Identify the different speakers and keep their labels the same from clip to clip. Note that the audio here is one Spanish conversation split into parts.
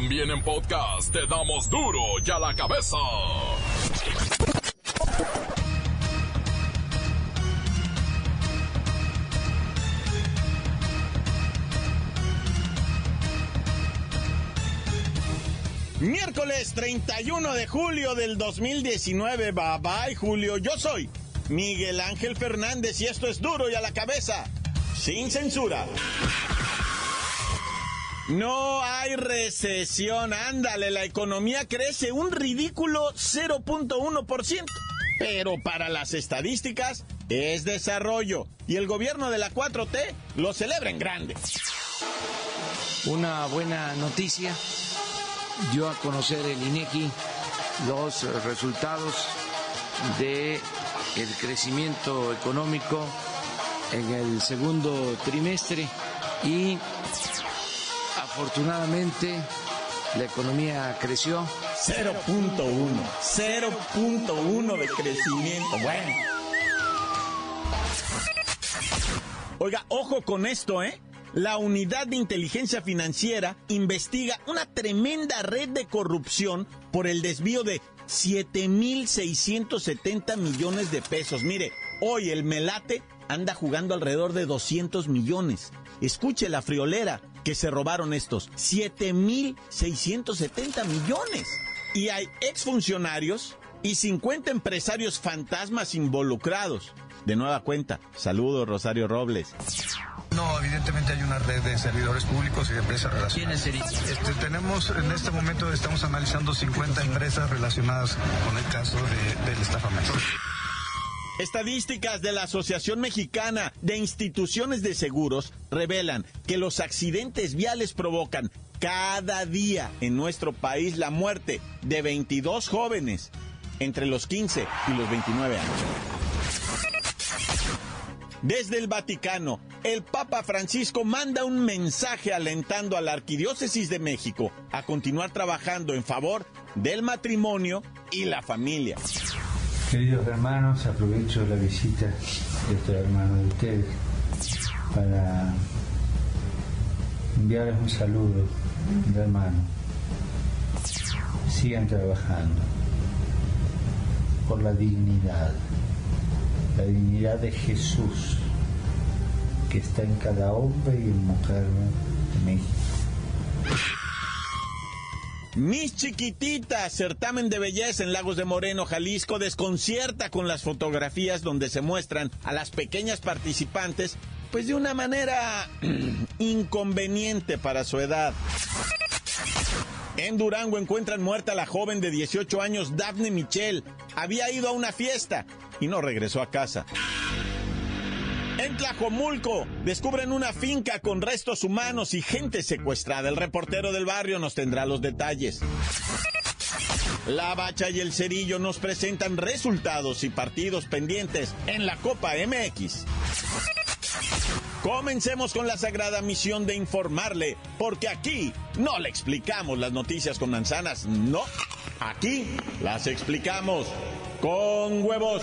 Speaker 1: También en podcast te damos duro y a la cabeza.
Speaker 2: Miércoles 31 de julio del 2019. Bye bye, Julio. Yo soy Miguel Ángel Fernández y esto es duro y a la cabeza. Sin censura. No hay recesión, ándale, la economía crece un ridículo 0.1%. Pero para las estadísticas es desarrollo y el gobierno de la 4T lo celebra en grande.
Speaker 3: Una buena noticia dio a conocer el INEGI los resultados de el crecimiento económico en el segundo trimestre y afortunadamente la economía creció
Speaker 2: 0.1, 0.1 de crecimiento. Bueno. Oiga, ojo con esto, ¿eh? la Unidad de Inteligencia Financiera investiga una tremenda red de corrupción por el desvío de 7.670 millones de pesos. Mire, hoy el Melate anda jugando alrededor de 200 millones. Escuche la friolera que se robaron estos 7.670 millones. Y hay exfuncionarios y 50 empresarios fantasmas involucrados. De nueva cuenta, saludos Rosario Robles.
Speaker 4: No, evidentemente hay una red de servidores públicos y de empresas relacionadas.
Speaker 3: ¿Quiénes
Speaker 4: este, tenemos, en este momento estamos analizando 50 empresas relacionadas con el caso de, del estafamiento.
Speaker 2: Estadísticas de la Asociación Mexicana de Instituciones de Seguros revelan que los accidentes viales provocan cada día en nuestro país la muerte de 22 jóvenes entre los 15 y los 29 años. Desde el Vaticano, el Papa Francisco manda un mensaje alentando a la Arquidiócesis de México a continuar trabajando en favor del matrimonio y la familia.
Speaker 5: Queridos hermanos, aprovecho la visita de estos hermanos de ustedes para enviarles un saludo de hermano. Sigan trabajando por la dignidad la dignidad de Jesús que está en cada hombre y mujer de México.
Speaker 2: Mis chiquititas, certamen de belleza en Lagos de Moreno, Jalisco, desconcierta con las fotografías donde se muestran a las pequeñas participantes, pues de una manera inconveniente para su edad. En Durango encuentran muerta a la joven de 18 años, Daphne Michel. Había ido a una fiesta y no regresó a casa. En Tlajomulco descubren una finca con restos humanos y gente secuestrada. El reportero del barrio nos tendrá los detalles. La Bacha y el Cerillo nos presentan resultados y partidos pendientes en la Copa MX. Comencemos con la sagrada misión de informarle, porque aquí no le explicamos las noticias con manzanas, no. Aquí las explicamos con huevos.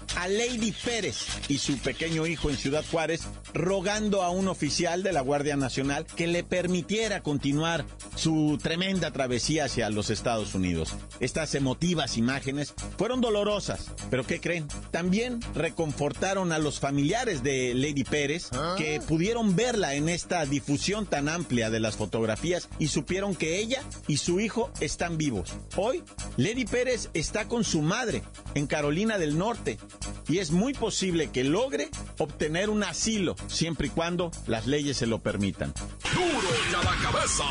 Speaker 2: a Lady Pérez y su pequeño hijo en Ciudad Juárez rogando a un oficial de la Guardia Nacional que le permitiera continuar su tremenda travesía hacia los Estados Unidos. Estas emotivas imágenes fueron dolorosas, pero ¿qué creen? También reconfortaron a los familiares de Lady Pérez que pudieron verla en esta difusión tan amplia de las fotografías y supieron que ella y su hijo están vivos. Hoy, Lady Pérez está con su madre en Carolina del Norte y es muy posible que logre obtener un asilo siempre y cuando las leyes se lo permitan.
Speaker 1: ¡Duro y a la cabeza!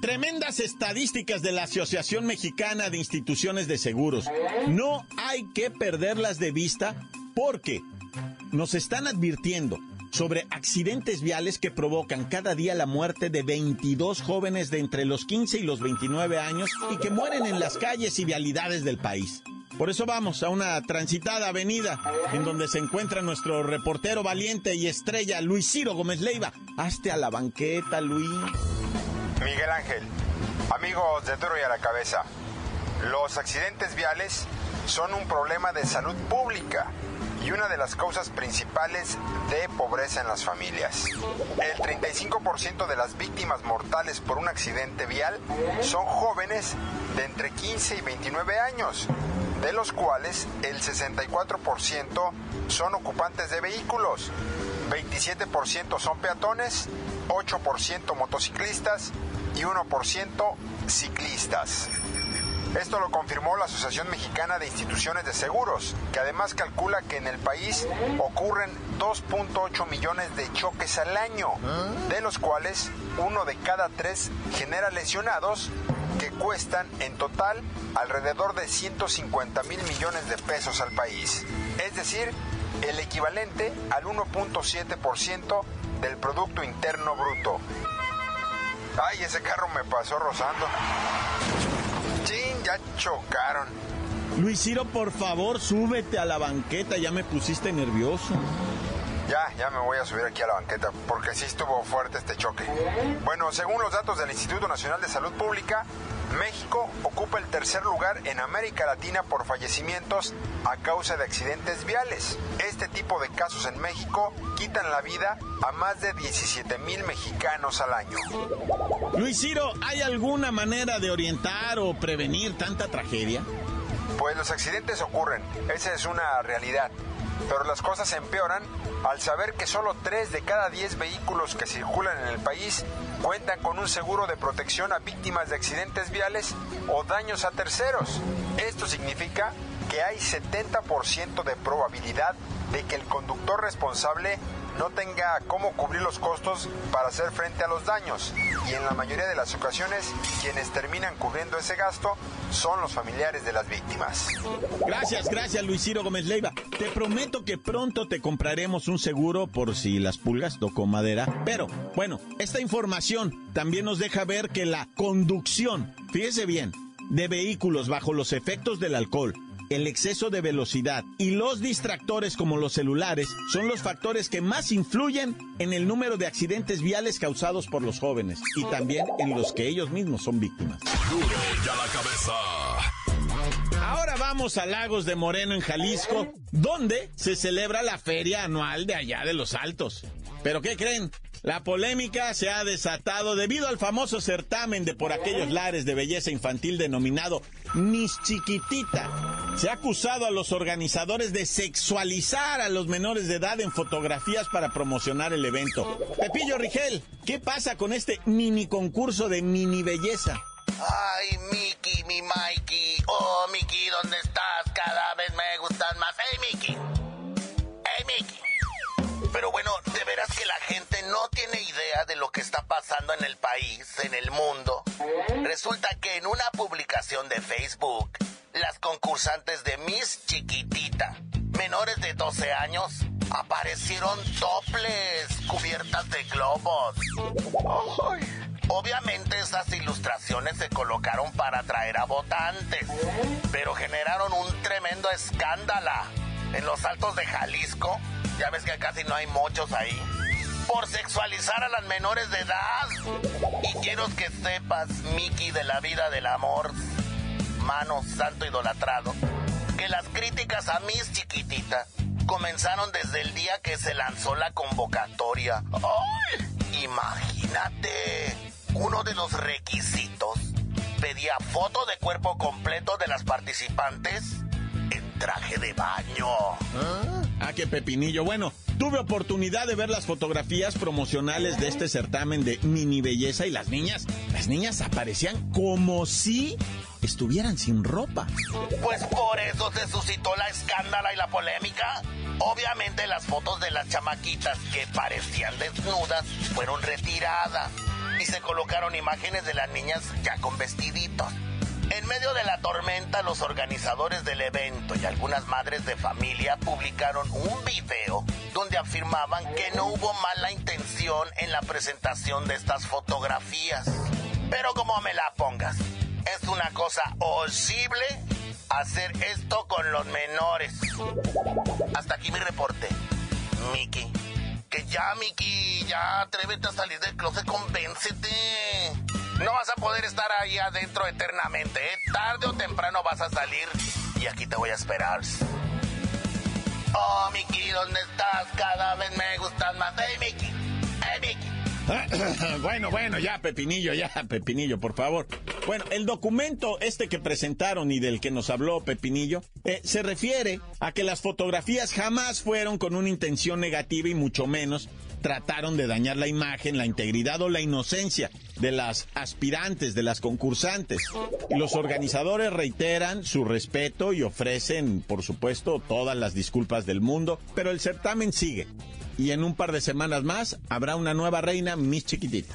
Speaker 2: Tremendas estadísticas de la Asociación Mexicana de Instituciones de Seguros. No hay que perderlas de vista porque nos están advirtiendo sobre accidentes viales que provocan cada día la muerte de 22 jóvenes de entre los 15 y los 29 años y que mueren en las calles y vialidades del país. Por eso vamos a una transitada avenida en donde se encuentra nuestro reportero valiente y estrella Luis Ciro Gómez Leiva. Hazte a la banqueta, Luis.
Speaker 6: Miguel Ángel, amigos de Duro y a la Cabeza, los accidentes viales son un problema de salud pública y una de las causas principales de pobreza en las familias. El 35% de las víctimas mortales por un accidente vial son jóvenes de entre 15 y 29 años, de los cuales el 64% son ocupantes de vehículos, 27% son peatones, 8% motociclistas y 1% ciclistas. Esto lo confirmó la Asociación Mexicana de Instituciones de Seguros, que además calcula que en el país ocurren 2.8 millones de choques al año, de los cuales uno de cada tres genera lesionados que cuestan en total alrededor de 150 mil millones de pesos al país. Es decir, el equivalente al 1.7% del Producto Interno Bruto. Ay, ese carro me pasó rozando. Ya chocaron.
Speaker 2: Luis Ciro, por favor, súbete a la banqueta, ya me pusiste nervioso.
Speaker 6: Ya, ya me voy a subir aquí a la banqueta, porque sí estuvo fuerte este choque. Bueno, según los datos del Instituto Nacional de Salud Pública, México ocupa el tercer lugar en América Latina por fallecimientos a causa de accidentes viales. Este tipo de casos en México quitan la vida a más de 17 mil mexicanos al año.
Speaker 2: Luis Ciro, ¿hay alguna manera de orientar o prevenir tanta tragedia?
Speaker 6: Pues los accidentes ocurren, esa es una realidad. Pero las cosas empeoran al saber que solo 3 de cada 10 vehículos que circulan en el país cuentan con un seguro de protección a víctimas de accidentes viales o daños a terceros. Esto significa que hay 70% de probabilidad de que el conductor responsable no tenga cómo cubrir los costos para hacer frente a los daños y en la mayoría de las ocasiones quienes terminan cubriendo ese gasto son los familiares de las víctimas.
Speaker 2: Gracias, gracias Luis Ciro Gómez Leiva. Te prometo que pronto te compraremos un seguro por si las pulgas tocó madera. Pero, bueno, esta información también nos deja ver que la conducción, fíjese bien, de vehículos bajo los efectos del alcohol, el exceso de velocidad y los distractores como los celulares son los factores que más influyen en el número de accidentes viales causados por los jóvenes y también en los que ellos mismos son víctimas. Ahora vamos a Lagos de Moreno en Jalisco, donde se celebra la feria anual de allá de los Altos. ¿Pero qué creen? La polémica se ha desatado debido al famoso certamen de por aquellos lares de belleza infantil denominado Miss Chiquitita. Se ha acusado a los organizadores de sexualizar a los menores de edad en fotografías para promocionar el evento. Pepillo Rigel, ¿qué pasa con este mini concurso de mini belleza?
Speaker 7: Ay, Mickey, mi Mikey. Pasando en el país, en el mundo. Resulta que en una publicación de Facebook, las concursantes de Miss Chiquitita, menores de 12 años, aparecieron toples, cubiertas de globos. Obviamente esas ilustraciones se colocaron para atraer a votantes, pero generaron un tremendo escándalo. En los altos de Jalisco, ya ves que casi no hay muchos ahí, por sexualizar a las menores de edad. Y quiero que sepas, Mickey, de la vida del amor, mano santo idolatrado, que las críticas a Miss Chiquitita comenzaron desde el día que se lanzó la convocatoria. ¡Ay! Imagínate, uno de los requisitos pedía foto de cuerpo completo de las participantes en traje de baño.
Speaker 2: Ah, qué pepinillo. Bueno, tuve oportunidad de ver las fotografías promocionales de este certamen de mini belleza y las niñas, las niñas aparecían como si estuvieran sin ropa.
Speaker 7: Pues por eso se suscitó la escándala y la polémica. Obviamente las fotos de las chamaquitas que parecían desnudas fueron retiradas y se colocaron imágenes de las niñas ya con vestiditos. En medio de la tormenta, los organizadores del evento y algunas madres de familia publicaron un video donde afirmaban que no hubo mala intención en la presentación de estas fotografías. Pero como me la pongas, es una cosa horrible hacer esto con los menores. Hasta aquí mi reporte. Miki. Que ya, Miki, ya atrévete a salir del closet, convéncete. No vas a poder estar ahí adentro eternamente, ¿eh? Tarde o temprano vas a salir y aquí te voy a esperar. Oh, Miki, ¿dónde estás? Cada vez me gustas más. Hey, Miki. Hey, Miki.
Speaker 2: bueno, bueno, ya, Pepinillo, ya, Pepinillo, por favor. Bueno, el documento este que presentaron y del que nos habló Pepinillo eh, se refiere a que las fotografías jamás fueron con una intención negativa y mucho menos trataron de dañar la imagen, la integridad o la inocencia de las aspirantes, de las concursantes. Los organizadores reiteran su respeto y ofrecen, por supuesto, todas las disculpas del mundo, pero el certamen sigue. Y en un par de semanas más habrá una nueva reina, Miss Chiquitita.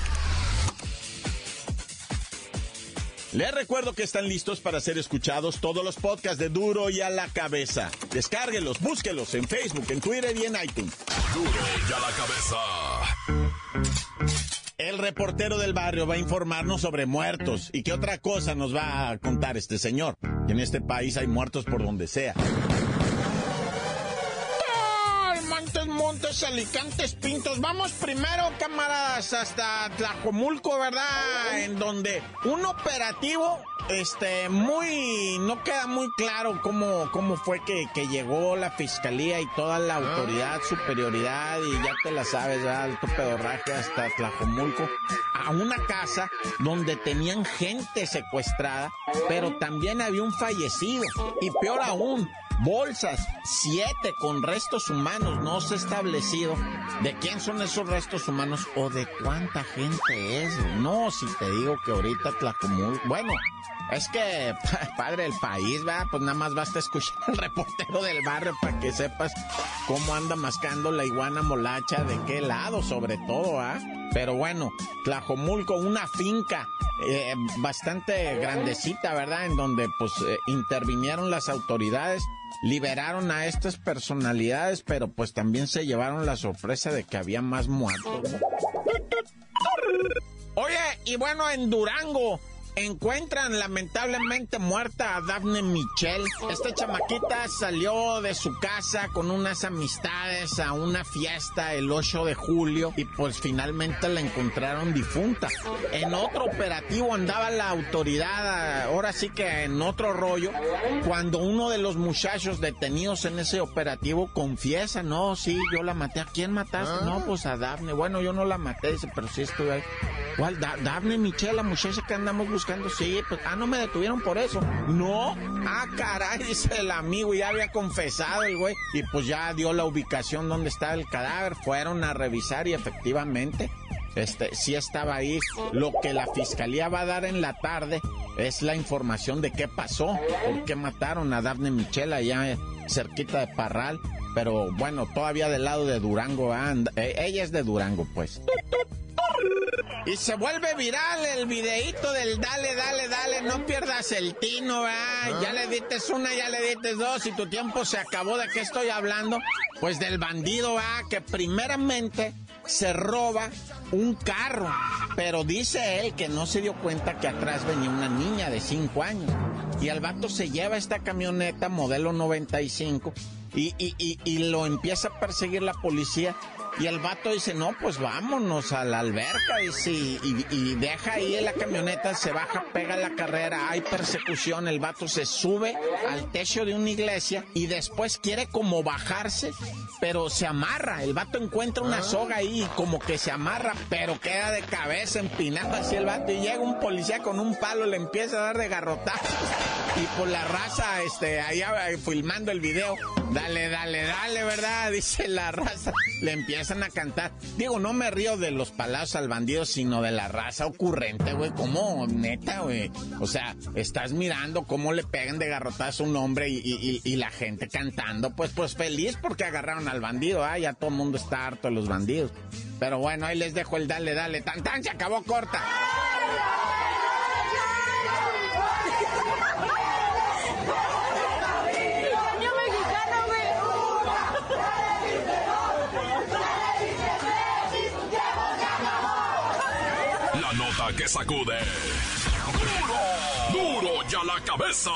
Speaker 2: Les recuerdo que están listos para ser escuchados todos los podcasts de Duro y a la cabeza. Descárguelos, búsquelos en Facebook, en Twitter y en iTunes.
Speaker 1: Duro y a la cabeza.
Speaker 2: El reportero del barrio va a informarnos sobre muertos. ¿Y qué otra cosa nos va a contar este señor? Que en este país hay muertos por donde sea. Alicantes, Pintos. Vamos primero, camaradas, hasta Tlajomulco, ¿verdad? En donde un operativo este, muy, no queda muy claro cómo, cómo fue que, que, llegó la fiscalía y toda la autoridad, superioridad, y ya te la sabes, ¿verdad? Alto pedorraje hasta Tlajomulco, a una casa donde tenían gente secuestrada, pero también había un fallecido, y peor aún, bolsas, siete con restos humanos. No se ha establecido de quién son esos restos humanos o de cuánta gente es. No, si te digo que ahorita Tlacomulco, bueno, es que, padre del país, va, pues nada más basta escuchar al reportero del barrio para que sepas cómo anda mascando la iguana molacha, de qué lado, sobre todo, ¿ah? Pero bueno, Tlajomulco, una finca eh, bastante grandecita, ¿verdad? En donde pues eh, intervinieron las autoridades, liberaron a estas personalidades, pero pues también se llevaron la sorpresa de que había más muertos. Oye, y bueno, en Durango, Encuentran lamentablemente muerta a Daphne Michelle. Esta chamaquita salió de su casa con unas amistades a una fiesta el 8 de julio y pues finalmente la encontraron difunta. En otro operativo andaba la autoridad, ahora sí que en otro rollo, cuando uno de los muchachos detenidos en ese operativo confiesa, no, sí, yo la maté. ¿A quién mataste? No, pues a Daphne. Bueno, yo no la maté, dice, pero sí estuve ahí. ¿Cuál? Daphne Michelle, la muchacha que andamos buscando sí, pues, ah, no me detuvieron por eso. No, ah, caray, dice el amigo, ya había confesado el güey, y pues ya dio la ubicación donde está el cadáver, fueron a revisar y efectivamente, este, sí estaba ahí. Lo que la fiscalía va a dar en la tarde es la información de qué pasó, por qué mataron a Daphne Michela allá cerquita de Parral. Pero bueno, todavía del lado de Durango, anda. Eh, ella es de Durango, pues. Y se vuelve viral el videíto del dale, dale, dale, no pierdas el tino, ¿verdad? Ya le dices una, ya le dices dos y tu tiempo se acabó. ¿De qué estoy hablando? Pues del bandido, ¿verdad? Que primeramente se roba un carro, pero dice él que no se dio cuenta que atrás venía una niña de 5 años. Y el vato se lleva esta camioneta modelo 95 y, y, y, y lo empieza a perseguir la policía y el vato dice, no, pues vámonos a la alberca. Dice, y, y, deja ahí en la camioneta, se baja, pega la carrera, hay persecución. El vato se sube al techo de una iglesia y después quiere como bajarse, pero se amarra. El vato encuentra una soga ahí y como que se amarra, pero queda de cabeza empinado así el vato. Y llega un policía con un palo, le empieza a dar de garrotazos. Y por la raza, este, allá filmando el video, dale, dale, dale, ¿verdad? Dice la raza, le empieza empiezan a cantar. Digo, no me río de los palazos al bandido, sino de la raza ocurrente, güey. ¿Cómo? Neta, güey. O sea, estás mirando cómo le pegan de garrotazo a un hombre y, la gente cantando. Pues, pues feliz porque agarraron al bandido. Ah, ya todo el mundo está harto de los bandidos. Pero bueno, ahí les dejo el dale, dale. Tan, tan, se acabó corta.
Speaker 1: Que sacude. ¡Duro! ¡Duro ya la cabeza!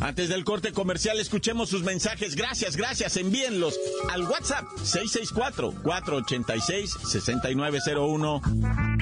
Speaker 2: Antes del corte comercial, escuchemos sus mensajes. Gracias, gracias. Envíenlos al WhatsApp 664-486-6901.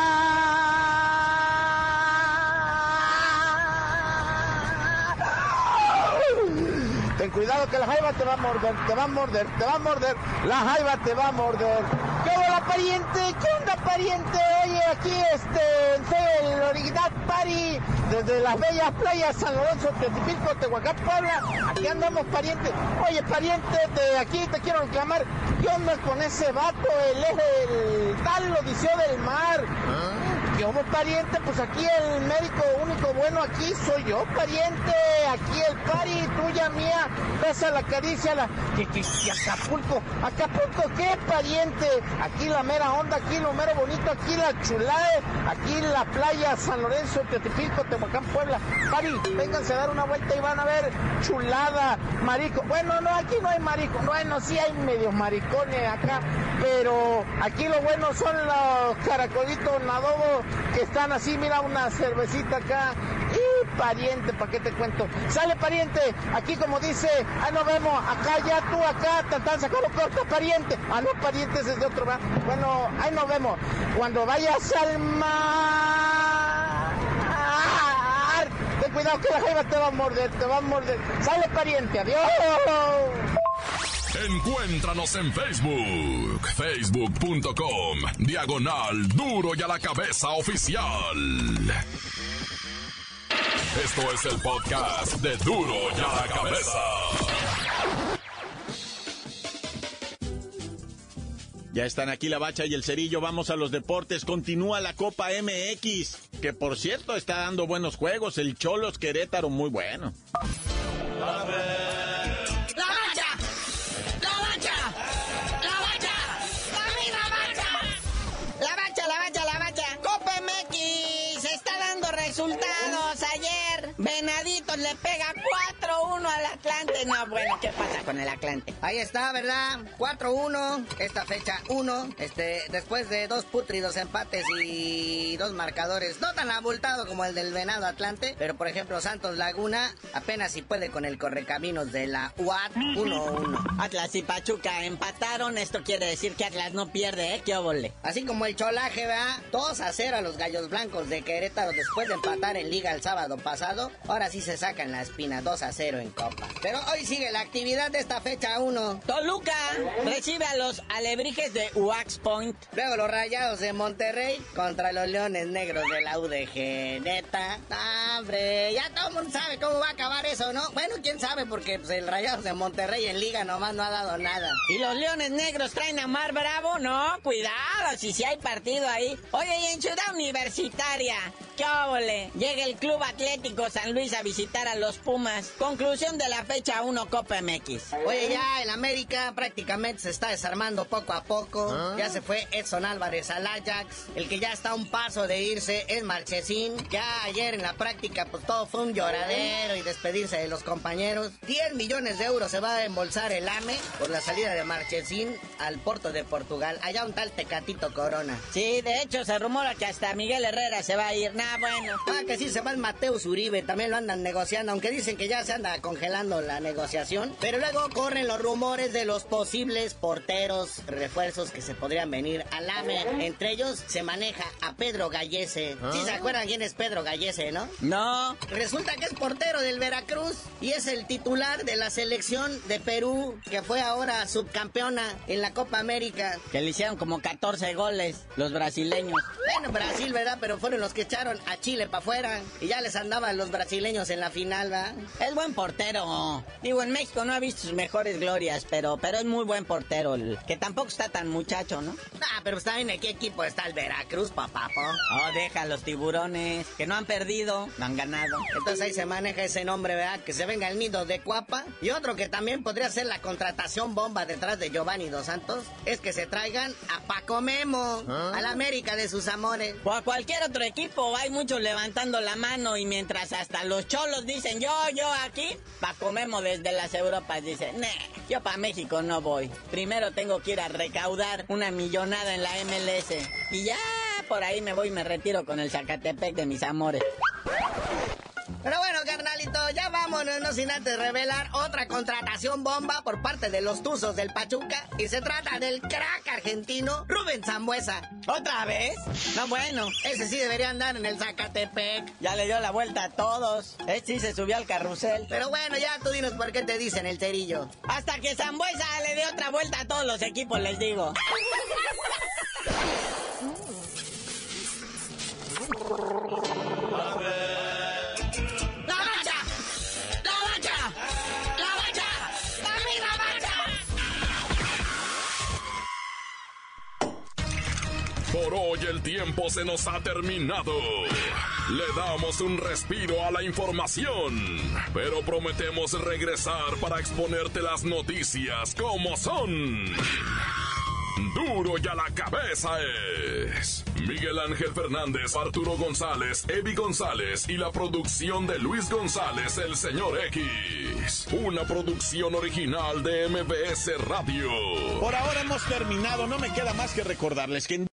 Speaker 8: Ten cuidado que la jaiba te va a morder, te va a morder, te va a morder. La jaiba te va a morder. ¿Qué hola pariente? ¿Qué onda pariente? Oye, aquí este, en el original Pari, desde las bellas playas San Lorenzo, Teotipico, Tehuacán, Puebla. Aquí andamos pariente. Oye pariente, de aquí te quiero reclamar. ¿Qué onda con ese vato? El eje, el tal Odiseo del Mar. ¿Ah? Como pariente, pues aquí el médico único bueno aquí soy yo, pariente. Aquí el pari, tuya, mía. Besa la caricia, la. Y, Acapulco. Acapulco, ¿qué pariente? Aquí la mera onda, aquí lo mero bonito, aquí la chulada, aquí la playa San Lorenzo, Teotipico, Tehuacán, Puebla. Pari, vénganse a dar una vuelta y van a ver chulada, marico. Bueno, no, aquí no hay marico. Bueno, sí hay medios maricones acá, pero aquí lo bueno son los caracolitos nadobos que están así, mira una cervecita acá. Y pariente, ¿para qué te cuento? Sale pariente, aquí como dice, ahí nos vemos, acá ya tú, acá, tan, sacado corta pariente. Ah, no, parientes es de otro, ¿verdad? Bueno, ahí nos vemos. Cuando vayas al mar, ten cuidado que la jeva te va a morder, te va a morder. Sale pariente, adiós.
Speaker 1: Encuéntranos en Facebook, facebook.com, diagonal duro y a la cabeza oficial. Esto es el podcast de duro y a la cabeza.
Speaker 2: Ya están aquí la bacha y el cerillo, vamos a los deportes, continúa la Copa MX, que por cierto está dando buenos juegos, el Cholos Querétaro muy bueno.
Speaker 9: le pega 4-1 al Atlante. No, bueno, ¿qué pasa con el Atlante?
Speaker 10: Ahí está, ¿verdad? 4-1, esta fecha 1. Este, después de dos putridos empates y dos marcadores, no tan abultado como el del Venado Atlante, pero por ejemplo Santos Laguna apenas si puede con el correcaminos de la UAT 1-1.
Speaker 9: Atlas y Pachuca empataron, esto quiere decir que Atlas no pierde, ¿eh? ¿Qué óvole?
Speaker 10: Así como el Cholaje, va 2 a 0 a los Gallos Blancos de Querétaro después de empatar en Liga el sábado pasado. Ahora sí se sacan la espina 2 a 0 en Copa. Pero hoy sigue la actividad de esta fecha 1.
Speaker 9: Toluca recibe a los alebrijes de Wax Point.
Speaker 10: Luego los rayados de Monterrey contra los leones negros de la UDG. Neta, hombre, ya todo el mundo sabe cómo va a acabar eso, ¿no? Bueno, quién sabe, porque pues, el rayados de Monterrey en liga nomás no ha dado nada.
Speaker 9: ¿Y los leones negros traen a Mar Bravo? No, cuidado, si si hay partido ahí. Oye, y en Ciudad Universitaria, ¿qué óvole? Llega el Club Atlético San Luis a visitar a los Pumas. Conclusión de la fecha 1 Copa MX.
Speaker 10: Oye, ya el América prácticamente se está desarmando poco a poco. ¿Ah? Ya se fue Edson Álvarez al Ajax. El que ya está a un paso de irse es Marchesín. Ya ayer en la práctica, pues todo fue un lloradero y despedirse de los compañeros. 10 millones de euros se va a embolsar el AME por la salida de Marchesín al Porto de Portugal. Allá un tal Tecatito Corona.
Speaker 9: Sí, de hecho se rumora que hasta Miguel Herrera se va a ir. Nah, bueno.
Speaker 10: Ah, que sí se va el Mateus Uribe, también lo andan negociando, aunque dicen que ya se anda congelando la negociación. Pero luego corren los rumores de los posibles porteros, refuerzos que se podrían venir al AME. Entre ellos se maneja a Pedro Gallese. ¿Sí se acuerdan quién es Pedro Gallese, no?
Speaker 9: No.
Speaker 10: Resulta que es portero del Veracruz y es el titular de la selección de Perú, que fue ahora subcampeona en la Copa América.
Speaker 9: Que le hicieron como 14 goles los brasileños.
Speaker 10: Bueno, Brasil, ¿verdad? Pero fueron los que echaron a Chile para afuera y ya les andaban los brasileños en la final, ¿verdad?
Speaker 9: Es buen portero. Digo, en México no ha visto sus mejores glorias, pero, pero es muy buen portero. el- que tampoco está tan muchacho, ¿no?
Speaker 10: Ah, pero está en qué equipo está el Veracruz, papá, po?
Speaker 9: Oh, deja los tiburones, que no han perdido, no han ganado.
Speaker 10: Entonces ahí se maneja ese nombre, ¿verdad? Que se venga el nido de Cuapa. Y otro que también podría ser la contratación bomba detrás de Giovanni Dos Santos es que se traigan a Paco Memo, a la América de sus amores.
Speaker 9: O a cualquier otro equipo, hay muchos levantando la mano y mientras hasta los cholos dicen yo, yo aquí, Paco Memo desde las Europas dice, nah, yo para México no voy. Primero tengo que ir a recaudar una millonada en la MLS. Y ya por ahí me voy y me retiro con el Zacatepec de mis amores.
Speaker 10: Pero bueno, carnalito, ya vámonos, no sin antes revelar otra contratación bomba por parte de los Tuzos del Pachuca. Y se trata del crack argentino Rubén Zambuesa.
Speaker 9: ¿Otra vez? No, bueno.
Speaker 10: Ese sí debería andar en el Zacatepec.
Speaker 9: Ya le dio la vuelta a todos. Este sí se subió al carrusel.
Speaker 10: Pero bueno, ya tú dinos por qué te dicen el cerillo.
Speaker 9: Hasta que Zambuesa le dé otra vuelta a todos los equipos, les digo.
Speaker 1: Por hoy el tiempo se nos ha terminado. Le damos un respiro a la información, pero prometemos regresar para exponerte las noticias como son. Duro y a la cabeza es Miguel Ángel Fernández, Arturo González, Evi González y la producción de Luis González, el señor X. Una producción original de MBS Radio.
Speaker 2: Por ahora hemos terminado, no me queda más que recordarles que